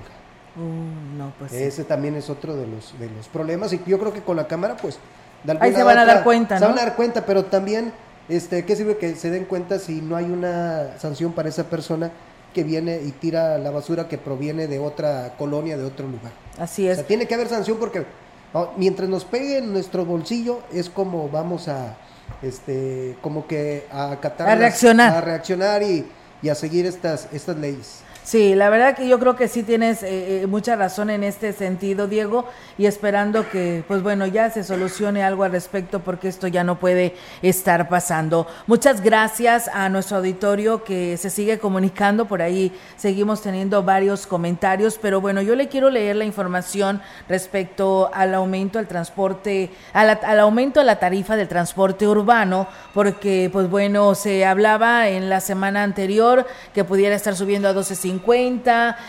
Uh, no, pues sí. Ese también es otro de los, de los problemas y yo creo que con la cámara pues de Ahí se van a otra- dar cuenta, Se ¿no? van a dar cuenta, pero también este ¿qué sirve que se den cuenta si no hay una sanción para esa persona que viene y tira la basura que proviene de otra colonia, de otro lugar? Así O es. sea, tiene que haber sanción porque oh, mientras nos pegue en nuestro bolsillo es como vamos a este como que a acatar A reaccionar. a reaccionar y, y a seguir estas estas leyes. Sí, la verdad que yo creo que sí tienes eh, eh, mucha razón en este sentido, Diego, y esperando que, pues bueno, ya se solucione algo al respecto porque esto ya no puede estar pasando. Muchas gracias a nuestro auditorio que se sigue comunicando, por ahí seguimos teniendo varios comentarios, pero bueno, yo le quiero leer la información respecto al aumento del transporte, a la- al aumento de la tarifa del transporte urbano, porque pues bueno, se hablaba en la semana anterior que pudiera estar subiendo a 12.50,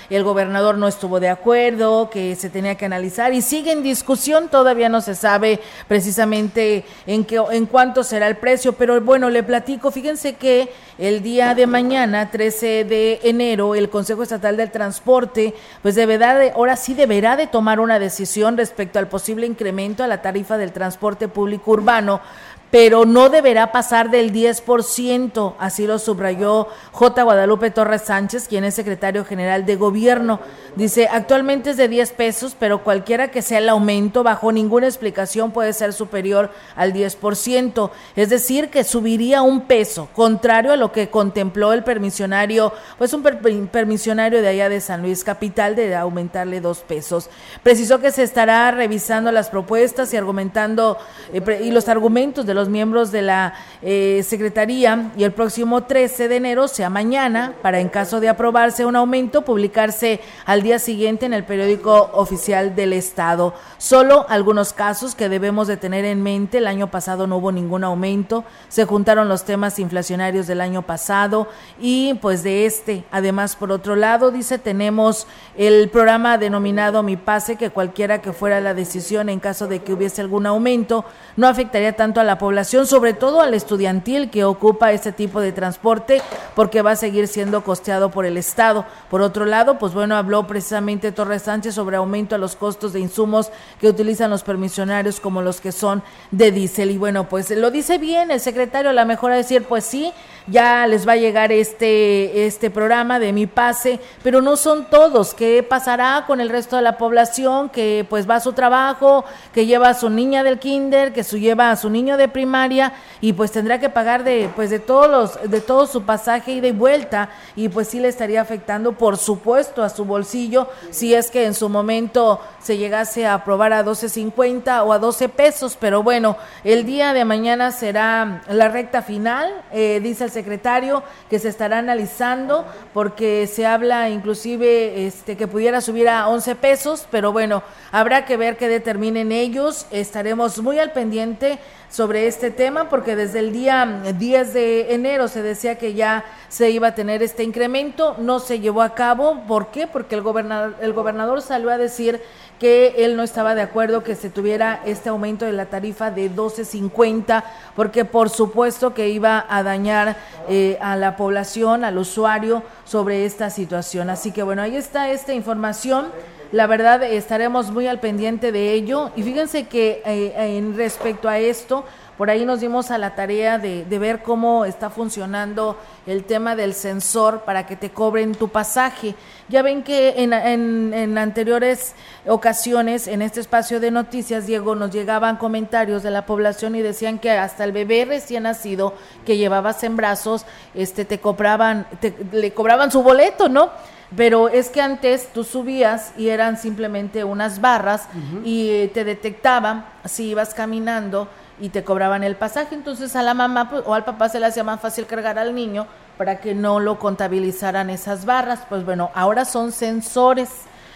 el gobernador no estuvo de acuerdo, que se tenía que analizar y sigue en discusión, todavía no se sabe precisamente en qué en cuánto será el precio, pero bueno, le platico, fíjense que el día de mañana, 13 de enero, el Consejo Estatal del Transporte, pues deberá de, ahora sí deberá de tomar una decisión respecto al posible incremento a la tarifa del transporte público urbano pero no deberá pasar del 10%, así lo subrayó J. Guadalupe Torres Sánchez, quien es secretario general de gobierno. Dice, actualmente es de 10 pesos, pero cualquiera que sea el aumento, bajo ninguna explicación puede ser superior al 10%, es decir, que subiría un peso, contrario a lo que contempló el permisionario, pues un per- permisionario de allá de San Luis Capital, de aumentarle dos pesos. Precisó que se estará revisando las propuestas y argumentando eh, y los argumentos de los miembros de la eh, Secretaría y el próximo 13 de enero, sea mañana, para en caso de aprobarse un aumento, publicarse al día siguiente en el periódico oficial del Estado. Solo algunos casos que debemos de tener en mente. El año pasado no hubo ningún aumento, se juntaron los temas inflacionarios del año pasado y pues de este. Además, por otro lado, dice, tenemos el programa denominado Mi Pase, que cualquiera que fuera la decisión en caso de que hubiese algún aumento, no afectaría tanto a la población, sobre todo al estudiantil que ocupa este tipo de transporte, porque va a seguir siendo costeado por el Estado. Por otro lado, pues bueno, habló precisamente Torres Sánchez sobre aumento a los costos de insumos que utilizan los permisionarios como los que son de diésel. Y bueno, pues lo dice bien el secretario, a lo mejor a decir, pues sí, ya les va a llegar este, este programa de mi pase, pero no son todos. ¿Qué pasará con el resto de la población que pues va a su trabajo, que lleva a su niña del kinder, que su, lleva a su niño de primaria y pues tendrá que pagar de pues de todos los de todo su pasaje ida y vuelta y pues sí le estaría afectando por supuesto a su bolsillo si es que en su momento se llegase a aprobar a 12.50 o a 12 pesos, pero bueno, el día de mañana será la recta final, eh, dice el secretario que se estará analizando porque se habla inclusive este que pudiera subir a 11 pesos, pero bueno, habrá que ver qué determinen ellos, estaremos muy al pendiente sobre este tema porque desde el día 10 de enero se decía que ya se iba a tener este incremento, no se llevó a cabo, ¿por qué? Porque el gobernador, el gobernador salió a decir que él no estaba de acuerdo que se tuviera este aumento de la tarifa de 12.50 porque por supuesto que iba a dañar eh, a la población, al usuario sobre esta situación. Así que bueno, ahí está esta información. La verdad estaremos muy al pendiente de ello y fíjense que eh, en respecto a esto, por ahí nos dimos a la tarea de, de, ver cómo está funcionando el tema del sensor para que te cobren tu pasaje. Ya ven que en, en, en, anteriores ocasiones, en este espacio de noticias, Diego, nos llegaban comentarios de la población y decían que hasta el bebé recién nacido que llevabas en brazos, este, te cobraban, te, le cobraban su boleto, ¿no? pero es que antes tú subías y eran simplemente unas barras uh -huh. y te detectaban si ibas caminando y te cobraban el pasaje, entonces a la mamá pues, o al papá se le hacía más fácil cargar al niño para que no lo contabilizaran esas barras, pues bueno, ahora son sensores,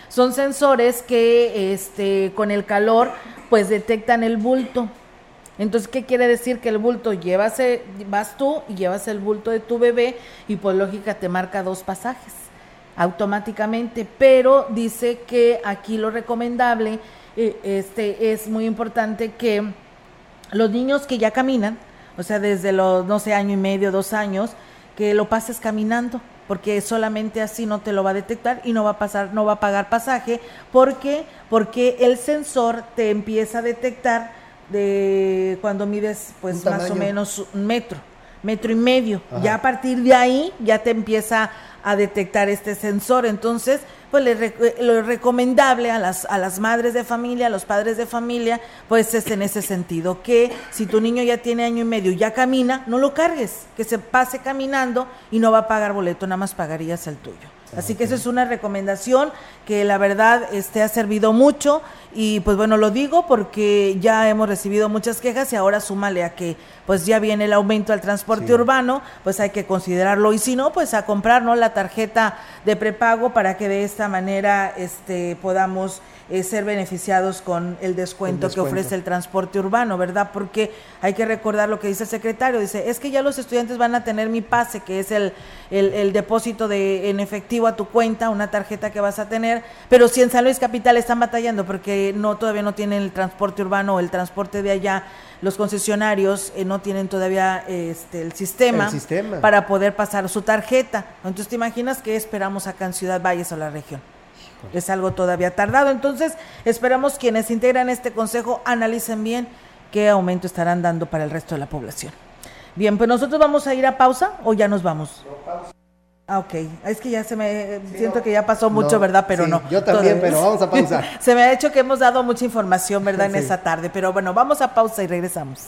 son sensores que este con el calor pues detectan el bulto. Entonces, ¿qué quiere decir? Que el bulto llevas, vas tú y llevas el bulto de tu bebé y por lógica te marca dos pasajes automáticamente, pero dice que aquí lo recomendable eh, este es muy importante que los niños que ya caminan, o sea, desde los, no sé, año y medio, dos años, que lo pases caminando, porque solamente así no te lo va a detectar y no va a pasar, no va a pagar pasaje, porque porque el sensor te empieza a detectar de cuando mides pues más o menos un metro, metro y medio. Ajá. Ya a partir de ahí ya te empieza a detectar este sensor. Entonces, pues le, lo recomendable a las, a las madres de familia, a los padres de familia, pues es en ese sentido, que si tu niño ya tiene año y medio y ya camina, no lo cargues, que se pase caminando y no va a pagar boleto, nada más pagarías el tuyo. Así que esa es una recomendación que la verdad este ha servido mucho y pues bueno, lo digo porque ya hemos recibido muchas quejas y ahora súmale a que pues ya viene el aumento al transporte sí. urbano, pues hay que considerarlo y si no, pues a comprar ¿no? la tarjeta de prepago para que de esta manera este podamos eh, ser beneficiados con el descuento, el descuento, que ofrece el transporte urbano, ¿verdad? Porque hay que recordar lo que dice el secretario, dice, es que ya los estudiantes van a tener mi pase, que es el, el, el depósito de en efectivo a tu cuenta, una tarjeta que vas a tener, pero si en San Luis Capital están batallando porque no todavía no tienen el transporte urbano o el transporte de allá, los concesionarios eh, no tienen todavía este, el, sistema el, sistema para poder pasar su tarjeta. Entonces, ¿te imaginas qué esperamos acá en Ciudad Valles o la región? Es algo todavía tardado. Entonces, esperamos quienes integran este consejo analicen bien qué aumento estarán dando para el resto de la población. Bien, pues nosotros vamos a ir a pausa o ya nos vamos. Pausa. Ah, ok. Es que ya se me. Sí, siento no, que ya pasó mucho, no, ¿verdad? Pero sí, no. Yo también, todavía. pero vamos a pausar. se me ha hecho que hemos dado mucha información, ¿verdad? En esa tarde. Pero bueno, vamos a pausa y regresamos.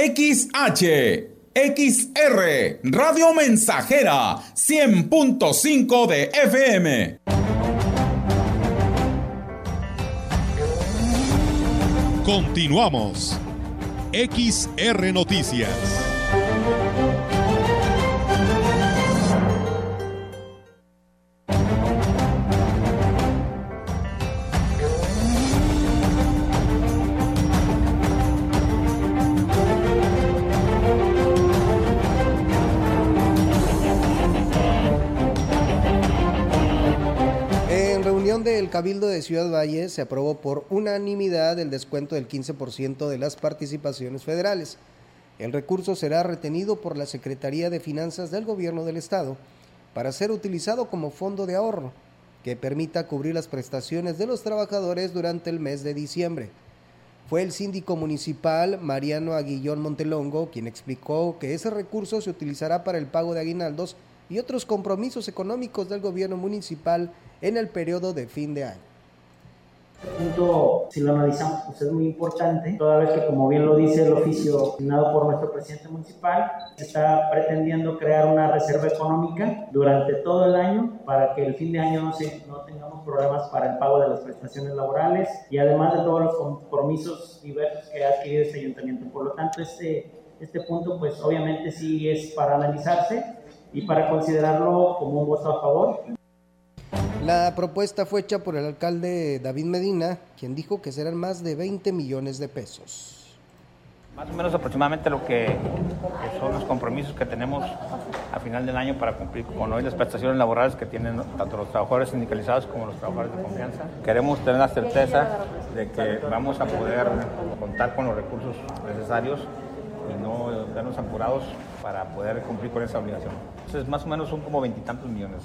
XH, XR, Radio Mensajera, 100.5 de FM. Continuamos. XR Noticias. Cabildo de Ciudad Valle se aprobó por unanimidad el descuento del 15% de las participaciones federales. El recurso será retenido por la Secretaría de Finanzas del Gobierno del Estado para ser utilizado como fondo de ahorro que permita cubrir las prestaciones de los trabajadores durante el mes de diciembre. Fue el síndico municipal Mariano Aguillón Montelongo quien explicó que ese recurso se utilizará para el pago de aguinaldos y otros compromisos económicos del gobierno municipal en el periodo de fin de año. Punto, si lo analizamos, pues es muy importante, toda vez que, como bien lo dice el oficio asignado por nuestro presidente municipal, está pretendiendo crear una reserva económica durante todo el año para que el fin de año no, se, no tengamos problemas para el pago de las prestaciones laborales y además de todos los compromisos diversos que ha adquirido este ayuntamiento. Por lo tanto, este, este punto, pues obviamente sí es para analizarse y para considerarlo como un voto a favor. La propuesta fue hecha por el alcalde David Medina, quien dijo que serán más de 20 millones de pesos. Más o menos aproximadamente lo que, son los compromisos que tenemos a final del año para cumplir con hoy las prestaciones laborales que tienen tanto los trabajadores sindicalizados como los trabajadores de confianza. Queremos tener la certeza de que vamos a poder contar con los recursos necesarios y no vernos apurados para poder cumplir con esa obligación. Entonces, más o menos son como veintitantos millones.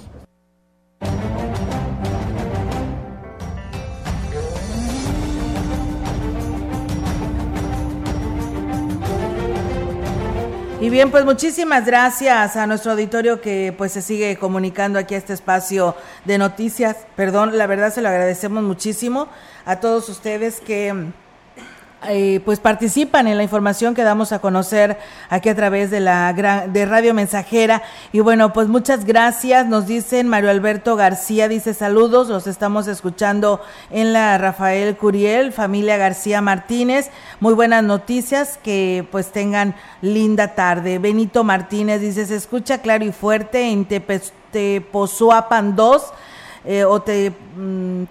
Y bien, pues muchísimas gracias a nuestro auditorio que pues se sigue comunicando aquí a este espacio de noticias. Perdón, la verdad se lo agradecemos muchísimo a todos ustedes que eh, pues participan en la información que damos a conocer aquí a través de la de Radio Mensajera. Y bueno, pues muchas gracias. Nos dicen Mario Alberto García, dice saludos, los estamos escuchando en la Rafael Curiel, familia García Martínez. Muy buenas noticias, que pues tengan linda tarde. Benito Martínez dice, se escucha claro y fuerte en Tepozuapan 2 eh, o te, mm,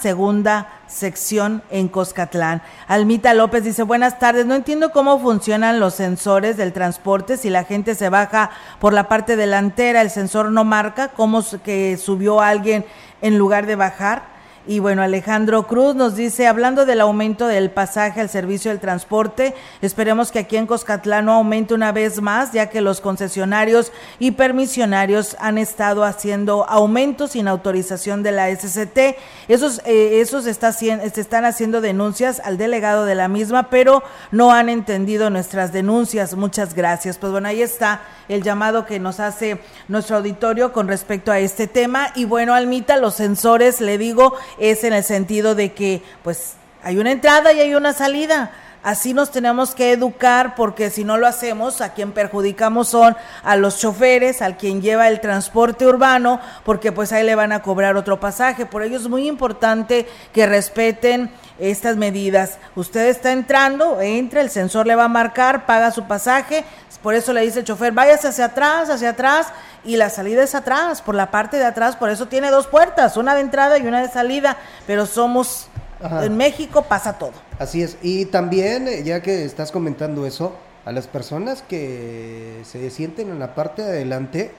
segunda sección en Coscatlán. Almita López dice, buenas tardes, no entiendo cómo funcionan los sensores del transporte, si la gente se baja por la parte delantera, el sensor no marca, cómo que subió alguien en lugar de bajar. Y bueno, Alejandro Cruz nos dice, hablando del aumento del pasaje al servicio del transporte, esperemos que aquí en Coscatlán no aumente una vez más, ya que los concesionarios y permisionarios han estado haciendo aumentos sin autorización de la SCT. Esos, eh, esos está, se están haciendo denuncias al delegado de la misma, pero no han entendido nuestras denuncias. Muchas gracias. Pues bueno, ahí está el llamado que nos hace nuestro auditorio con respecto a este tema. Y bueno, Almita, los sensores, le digo, es en el sentido de que pues hay una entrada y hay una salida. Así nos tenemos que educar porque si no lo hacemos, a quien perjudicamos son a los choferes, al quien lleva el transporte urbano, porque pues ahí le van a cobrar otro pasaje. Por ello es muy importante que respeten estas medidas. Usted está entrando, entra, el sensor le va a marcar, paga su pasaje, por eso le dice el chofer, váyase hacia atrás, hacia atrás, y la salida es atrás, por la parte de atrás, por eso tiene dos puertas, una de entrada y una de salida, pero somos, en México pasa todo. Así es, y también, eh, ya que estás comentando eso, a las personas que se sienten en la parte de adelante,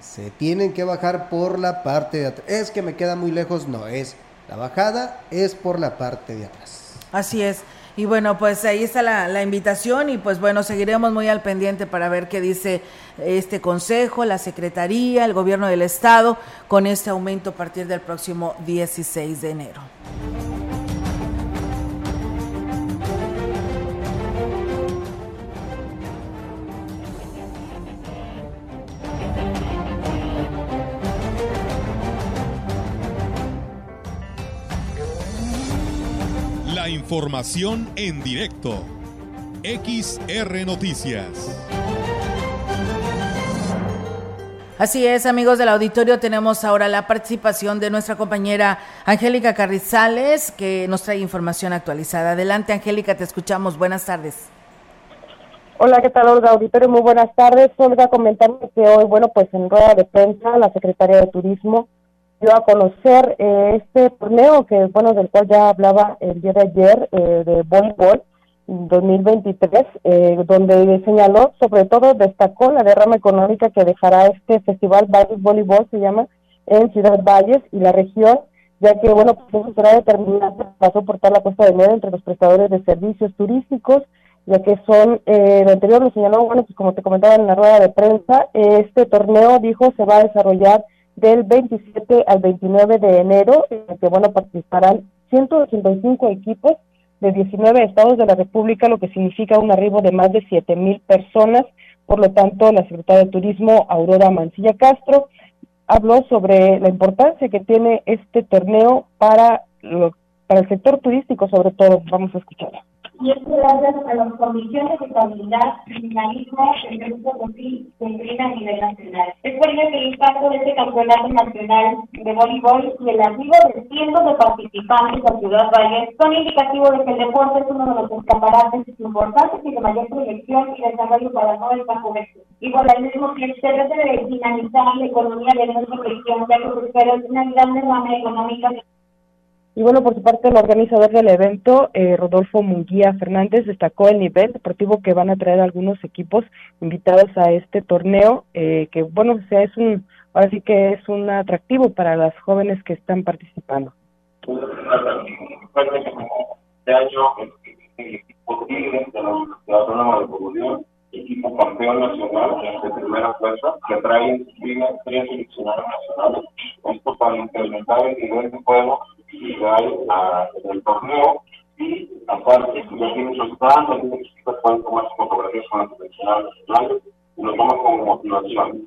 se tienen que bajar por la parte de atrás. Es que me queda muy lejos, no, es la bajada es por la parte de atrás. Así es. Y bueno, pues ahí está la, la, invitación y pues bueno, seguiremos muy al pendiente para ver qué dice este consejo, la Secretaría, el gobierno del estado con este aumento a partir del próximo 16 de enero. La información en directo. XR Noticias. Así es, amigos del auditorio, tenemos ahora la participación de nuestra compañera Angélica Carrizales, que nos trae información actualizada. Adelante, Angélica, te escuchamos. Buenas tardes. Hola, ¿qué tal, Olga Auditorio? Muy buenas tardes. Olga, comentarme que hoy, bueno, pues en rueda de prensa, la Secretaría de Turismo dio a conocer eh, este torneo que, bueno, del cual ya hablaba el día de ayer, eh, de voleibol 2023, eh, donde señaló, sobre todo destacó la derrama económica que dejará este festival Valles Voleibol, se llama, en Ciudad Valles y la región, ya que, bueno, pues será determinante para soportar la puesta de dinero entre los prestadores de servicios turísticos, ya que son, eh, lo anterior lo señaló, bueno, pues como te comentaba en la rueda de prensa, este torneo, dijo, se va a desarrollar del 27 al 29 de enero, en el que bueno participarán 185 equipos de 19 estados de la República, lo que significa un arribo de más de 7 mil personas. Por lo tanto, la secretaria de Turismo, Aurora Mancilla Castro, habló sobre la importancia que tiene este torneo para, lo, para el sector turístico, sobre todo. Vamos a escucharla y esto gracias a las condiciones de estabilidad y dinamismo que el grupo COFI se imprime a nivel nacional. Es por ello que el impacto de este campeonato nacional de voleibol y el arribo de cientos de participantes a Ciudad Valle son indicativos de que el deporte es uno de los escaparates importantes y de mayor proyección y desarrollo para todo el campo Igual al mismo tiempo se trata de dinamizar la economía de nuestra región, ya que se espera una gran derrama económica y bueno, por su parte, el organizador del evento, eh, Rodolfo Munguía Fernández, destacó el nivel deportivo que van a traer algunos equipos invitados a este torneo, eh, que bueno, o sea, es un, ahora sí que es un atractivo para las jóvenes que están participando. Este año, el equipo Tigres de la Autónoma de equipo campeón nacional de primera fuerza, que trae tres seleccionados nacionales. Esto para incrementar el nivel de juego hay a, en el torneo y aparte, ya tiene sus tiene sus equipos pueden tomar sus fotografías con los seleccionados nacionales y lo toman como motivación.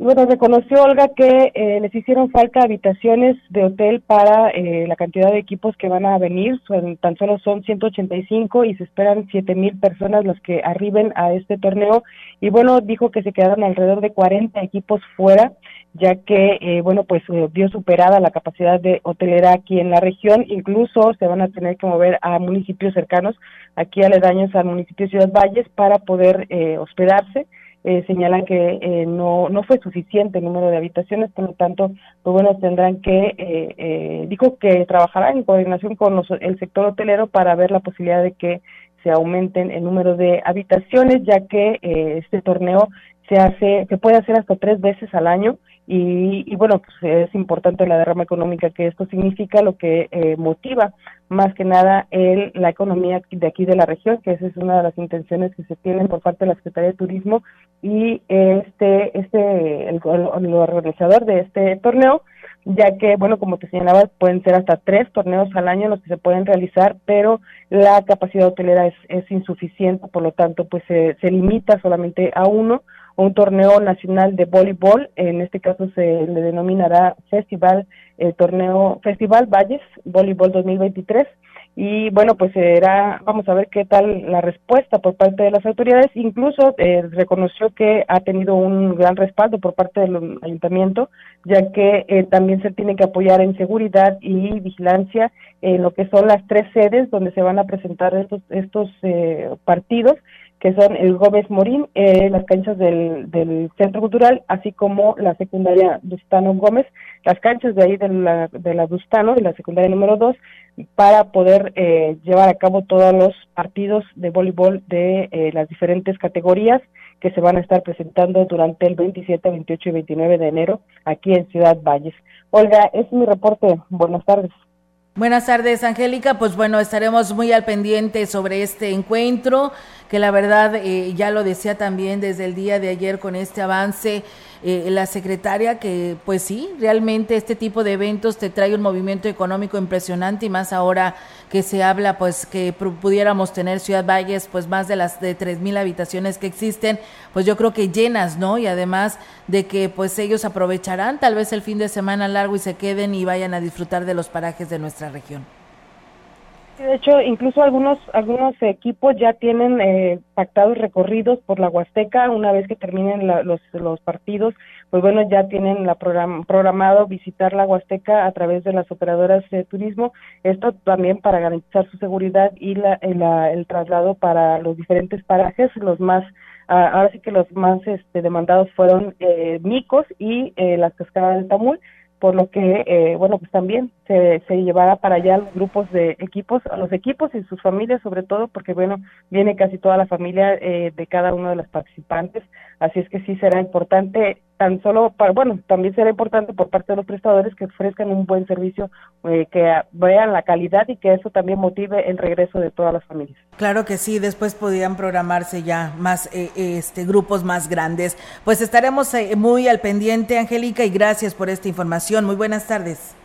Bueno, reconoció Olga que eh, les hicieron falta habitaciones de hotel para eh, la cantidad de equipos que van a venir. Tan solo son 185 y se esperan 7 mil personas los que arriben a este torneo. Y bueno, dijo que se quedaron alrededor de 40 equipos fuera, ya que, eh, bueno, pues vio superada la capacidad de hotelera aquí en la región. Incluso se van a tener que mover a municipios cercanos, aquí aledaños al municipio de Ciudad Valles, para poder hospedarse eh, señalan que eh, no, no fue suficiente el número de habitaciones, por lo tanto, pues bueno, tendrán que, eh, eh, dijo que trabajará en coordinación con el sector hotelero para ver la posibilidad de que se aumenten el número de habitaciones, ya que eh, este torneo se hace, se puede hacer hasta tres veces al año y, y bueno, pues es importante la derrama económica que esto significa, lo que eh, motiva más que nada el, la economía de aquí de la región, que esa es una de las intenciones que se tienen por parte de la Secretaría de Turismo y este, este, el, el organizador de este torneo, ya que, bueno, como te señalaba, pueden ser hasta tres torneos al año los que se pueden realizar, pero la capacidad hotelera es, es insuficiente, por lo tanto, pues se, se limita solamente a uno un torneo nacional de voleibol, en este caso se le denominará Festival, el torneo Festival Valles Voleibol 2023 y bueno, pues será, vamos a ver qué tal la respuesta por parte de las autoridades, incluso eh, reconoció que ha tenido un gran respaldo por parte del ayuntamiento, ya que eh, también se tiene que apoyar en seguridad y vigilancia en lo que son las tres sedes donde se van a presentar estos, estos eh, partidos que son el Gómez Morín, eh, las canchas del, del, Centro Cultural, así como la secundaria Dustano Gómez, las canchas de ahí de la, de la Dustano, de la secundaria número 2, para poder eh, llevar a cabo todos los partidos de voleibol de eh, las diferentes categorías que se van a estar presentando durante el 27, 28 y 29 de enero aquí en Ciudad Valles. Olga, es mi reporte. Buenas tardes. Buenas tardes, Angélica. Pues bueno, estaremos muy al pendiente sobre este encuentro, que la verdad eh, ya lo decía también desde el día de ayer con este avance eh, la secretaria que pues sí, realmente este tipo de eventos te trae un movimiento económico impresionante y más ahora que se habla pues que pudiéramos tener Ciudad Valles pues más de las de tres mil habitaciones que existen, pues yo creo que llenas, ¿no? Y además de que pues ellos aprovecharán tal vez el fin de semana largo y se queden y vayan a disfrutar de los parajes de nuestra región. De hecho, incluso algunos algunos equipos ya tienen eh, pactados recorridos por la Huasteca. Una vez que terminen los, los partidos, pues bueno, ya tienen la programado visitar la Huasteca a través de las operadoras de turismo, esto también para garantizar su seguridad y la, el, traslado para los diferentes parajes, los más ah, ahora sí que los más este, demandados fueron eh, Micos y eh, las cascadas del Tamul, por lo que, eh, bueno, pues también se, se llevará para allá los grupos de equipos, a los equipos y sus familias sobre todo, porque bueno, viene casi toda la familia eh, de cada uno de los participantes, así es que sí será importante tan solo bueno, también será importante por parte de los prestadores que ofrezcan un buen servicio, eh, que vean la calidad y que eso también motive el regreso de todas las familias. Claro que sí, después podrían programarse ya más eh, este grupos más grandes. Pues estaremos muy al pendiente, Angélica, y gracias por esta información. Muy buenas tardes.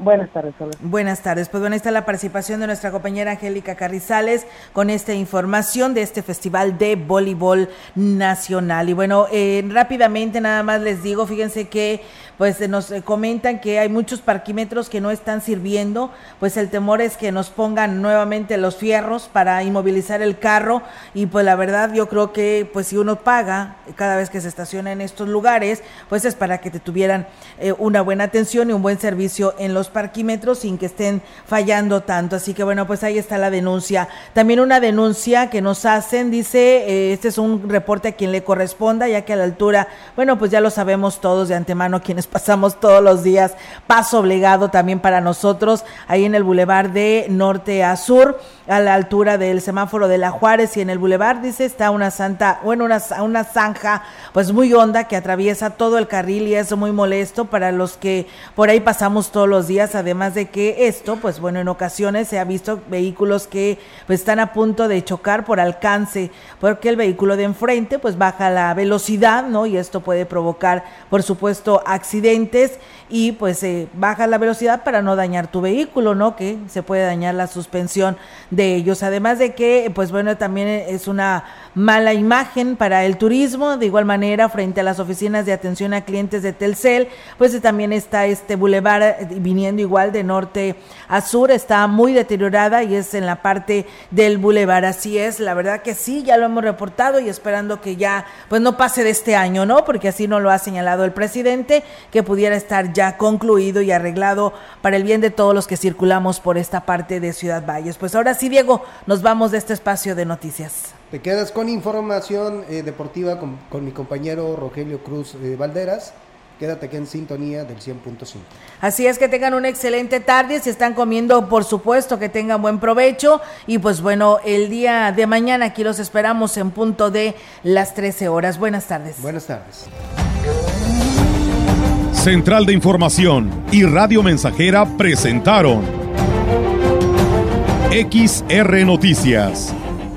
Buenas tardes, Buenas tardes. Pues bueno, está la participación de nuestra compañera Angélica Carrizales con esta información de este Festival de Voleibol Nacional. Y bueno, eh, rápidamente nada más les digo, fíjense que pues nos eh, comentan que hay muchos parquímetros que no están sirviendo, pues el temor es que nos pongan nuevamente los fierros para inmovilizar el carro y pues la verdad yo creo que pues si uno paga cada vez que se estaciona en estos lugares, pues es para que te tuvieran eh, una buena atención y un buen servicio en los parquímetros sin que estén fallando tanto. Así que bueno, pues ahí está la denuncia. También una denuncia que nos hacen, dice, eh, este es un reporte a quien le corresponda, ya que a la altura, bueno, pues ya lo sabemos todos de antemano quienes pasamos todos los días, paso obligado también para nosotros, ahí en el bulevar de norte a sur a la altura del semáforo de la Juárez y en el bulevar, dice, está una santa, bueno, una, una zanja pues muy honda que atraviesa todo el carril y es muy molesto para los que por ahí pasamos todos los días, además de que esto, pues bueno, en ocasiones se ha visto vehículos que pues están a punto de chocar por alcance, porque el vehículo de enfrente pues baja la velocidad, ¿no? Y esto puede provocar, por supuesto, accidentes y pues baja la velocidad para no dañar tu vehículo, ¿no? Que se puede dañar la suspensión de ellos. Además de que, pues bueno, también es una mala imagen para el turismo, de igual manera frente a las oficinas de atención a clientes de Telcel, pues también está este bulevar eh, viniendo igual de norte a sur, está muy deteriorada y es en la parte del bulevar, así es, la verdad que sí, ya lo hemos reportado y esperando que ya pues no pase de este año, ¿no? Porque así no lo ha señalado el presidente, que pudiera estar ya concluido y arreglado para el bien de todos los que circulamos por esta parte de Ciudad Valles. Pues ahora sí, Diego, nos vamos de este espacio de noticias. Te quedas con información eh, deportiva con, mi compañero Rogelio Cruz eh, Valderas. Quédate aquí en sintonía del 100.5. Así es que tengan una excelente tarde. Si están comiendo, por supuesto que tengan buen provecho. Y pues bueno, el día de mañana aquí los esperamos en punto de las 13 horas. Buenas tardes. Buenas tardes. Central de Información y Radio Mensajera presentaron XR Noticias.